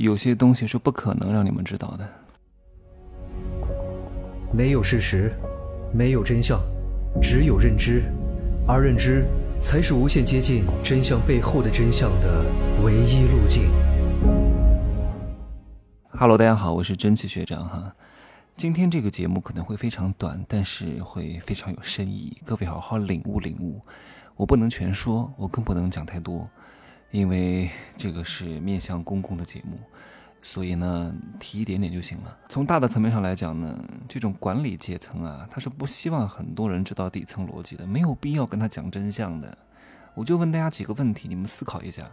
有些东西是不可能让你们知道的。没有事实，没有真相，只有认知，而认知才是无限接近真相背后的真相的唯一路径。Hello，大家好，我是真气学长哈。今天这个节目可能会非常短，但是会非常有深意，各位好好领悟领悟。我不能全说，我更不能讲太多，因为这个是面向公共的节目。所以呢，提一点点就行了。从大的层面上来讲呢，这种管理阶层啊，他是不希望很多人知道底层逻辑的，没有必要跟他讲真相的。我就问大家几个问题，你们思考一下。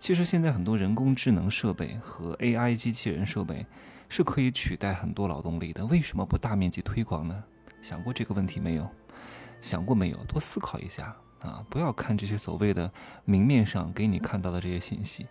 其实现在很多人工智能设备和 AI 机器人设备是可以取代很多劳动力的，为什么不大面积推广呢？想过这个问题没有？想过没有？多思考一下啊！不要看这些所谓的明面上给你看到的这些信息。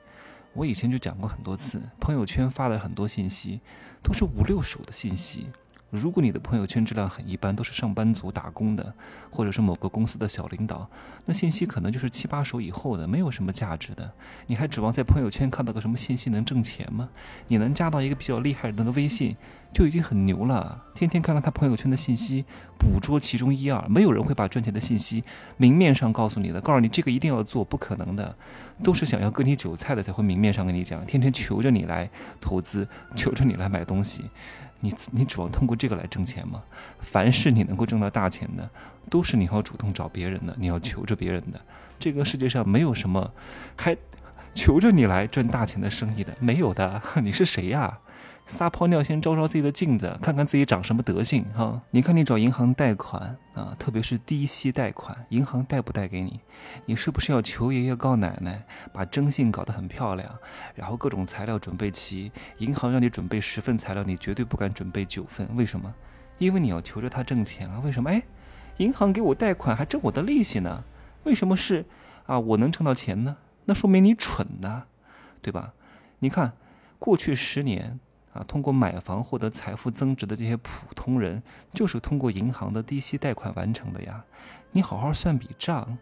我以前就讲过很多次，朋友圈发的很多信息都是五六手的信息。如果你的朋友圈质量很一般，都是上班族打工的，或者是某个公司的小领导，那信息可能就是七八手以后的，没有什么价值的。你还指望在朋友圈看到个什么信息能挣钱吗？你能加到一个比较厉害人的微信，就已经很牛了。天天看看他朋友圈的信息，捕捉其中一二，没有人会把赚钱的信息明面上告诉你的，告诉你这个一定要做，不可能的，都是想要割你韭菜的才会明面上跟你讲，天天求着你来投资，求着你来买东西。你你指望通过这个来挣钱吗？凡是你能够挣到大钱的，都是你要主动找别人的，你要求着别人的。这个世界上没有什么还求着你来赚大钱的生意的，没有的。你是谁呀？撒泡尿先照照自己的镜子，看看自己长什么德行哈！你看你找银行贷款啊，特别是低息贷款，银行贷不贷给你？你是不是要求爷爷告奶奶，把征信搞得很漂亮，然后各种材料准备齐？银行让你准备十份材料，你绝对不敢准备九份，为什么？因为你要求着他挣钱啊！为什么？哎，银行给我贷款还挣我的利息呢？为什么是啊？我能挣到钱呢？那说明你蠢呐，对吧？你看过去十年。啊，通过买房获得财富增值的这些普通人，就是通过银行的低息贷款完成的呀。你好好算笔账，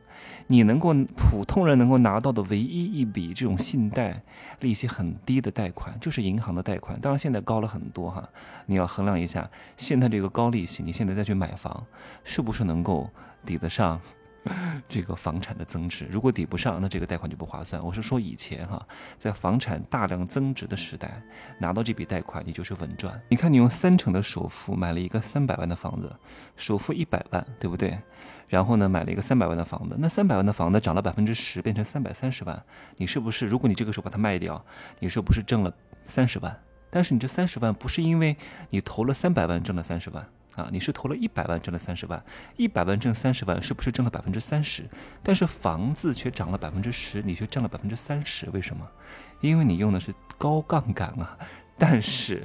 你能够普通人能够拿到的唯一一笔这种信贷利息很低的贷款，就是银行的贷款。当然现在高了很多哈，你要衡量一下现在这个高利息，你现在再去买房，是不是能够抵得上？这个房产的增值，如果抵不上，那这个贷款就不划算。我是说以前哈，在房产大量增值的时代，拿到这笔贷款，你就是稳赚。你看，你用三成的首付买了一个三百万的房子，首付一百万，对不对？然后呢，买了一个三百万的房子，那三百万的房子涨了百分之十，变成三百三十万，你是不是？如果你这个时候把它卖掉，你是不是挣了三十万？但是你这三十万不是因为你投了三百万挣了三十万。啊，你是投了一百万挣了三十万，一百万挣三十万，是不是挣了百分之三十？但是房子却涨了百分之十，你却挣了百分之三十，为什么？因为你用的是高杠杆啊。但是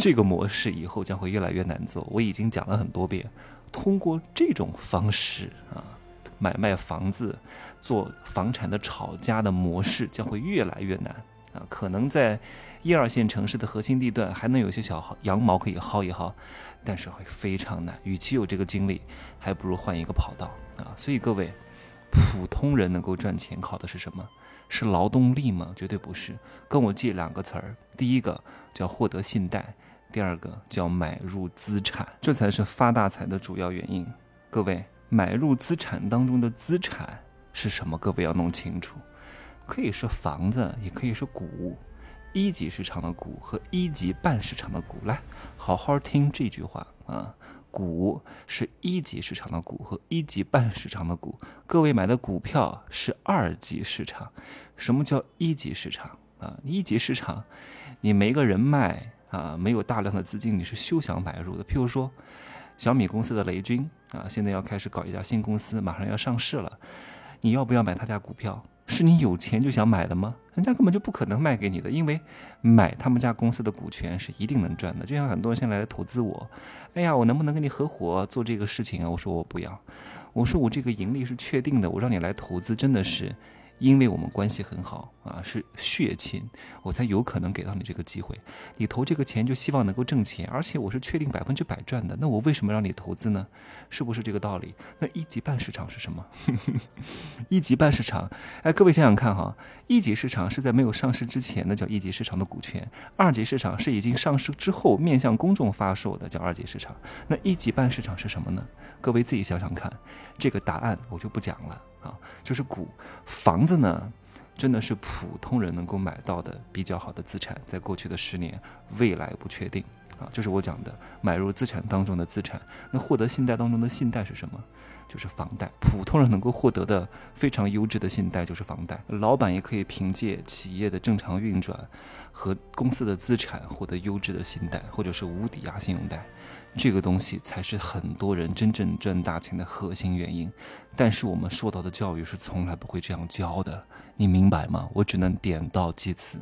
这个模式以后将会越来越难做，我已经讲了很多遍，通过这种方式啊，买卖房子、做房产的炒家的模式将会越来越难。啊，可能在一二线城市的核心地段还能有些小羊毛可以薅一薅，但是会非常难。与其有这个精力，还不如换一个跑道啊！所以各位，普通人能够赚钱靠的是什么？是劳动力吗？绝对不是。跟我记两个词儿：第一个叫获得信贷，第二个叫买入资产，这才是发大财的主要原因。各位，买入资产当中的资产是什么？各位要弄清楚。可以是房子，也可以是股，一级市场的股和一级半市场的股。来，好好听这句话啊！股是一级市场的股和一级半市场的股。各位买的股票是二级市场。什么叫一级市场啊？一级市场，你没个人脉啊，没有大量的资金，你是休想买入的。譬如说，小米公司的雷军啊，现在要开始搞一家新公司，马上要上市了，你要不要买他家股票？是你有钱就想买的吗？人家根本就不可能卖给你的，因为买他们家公司的股权是一定能赚的。就像很多人现在来投资我，哎呀，我能不能跟你合伙做这个事情啊？我说我不要，我说我这个盈利是确定的，我让你来投资真的是因为我们关系很好啊，是血亲，我才有可能给到你这个机会。你投这个钱就希望能够挣钱，而且我是确定百分之百赚的，那我为什么让你投资呢？是不是这个道理？那一级半市场是什么？一级半市场，哎，各位想想看哈，一级市场是在没有上市之前的叫一级市场的股权，二级市场是已经上市之后面向公众发售的叫二级市场。那一级半市场是什么呢？各位自己想想看，这个答案我就不讲了。啊，就是股房子呢，真的是普通人能够买到的比较好的资产。在过去的十年，未来不确定啊，就是我讲的买入资产当中的资产。那获得信贷当中的信贷是什么？就是房贷。普通人能够获得的非常优质的信贷就是房贷。老板也可以凭借企业的正常运转和公司的资产获得优质的信贷，或者是无抵押信用贷。这个东西才是很多人真正赚大钱的核心原因，但是我们受到的教育是从来不会这样教的，你明白吗？我只能点到即止，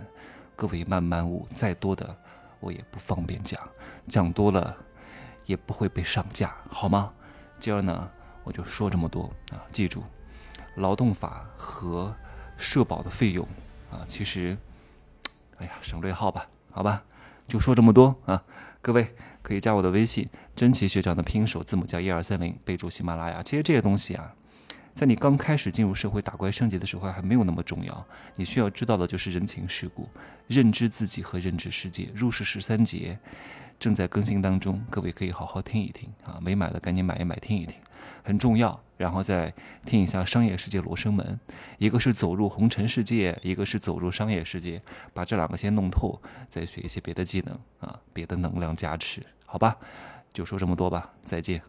各位慢慢悟，再多的我也不方便讲，讲多了也不会被上架，好吗？今儿呢，我就说这么多。啊，记住，劳动法和社保的费用啊，其实，哎呀，省略号吧，好吧，就说这么多啊，各位。可以加我的微信，真奇学长的拼音首字母加一二三零，备注喜马拉雅。其实这些东西啊，在你刚开始进入社会打怪升级的时候还没有那么重要。你需要知道的就是人情世故，认知自己和认知世界。入世十三节正在更新当中，各位可以好好听一听啊，没买的赶紧买一买听一听，很重要。然后再听一下商业世界罗生门，一个是走入红尘世界，一个是走入商业世界，把这两个先弄透，再学一些别的技能啊，别的能量加持。好吧，就说这么多吧，再见。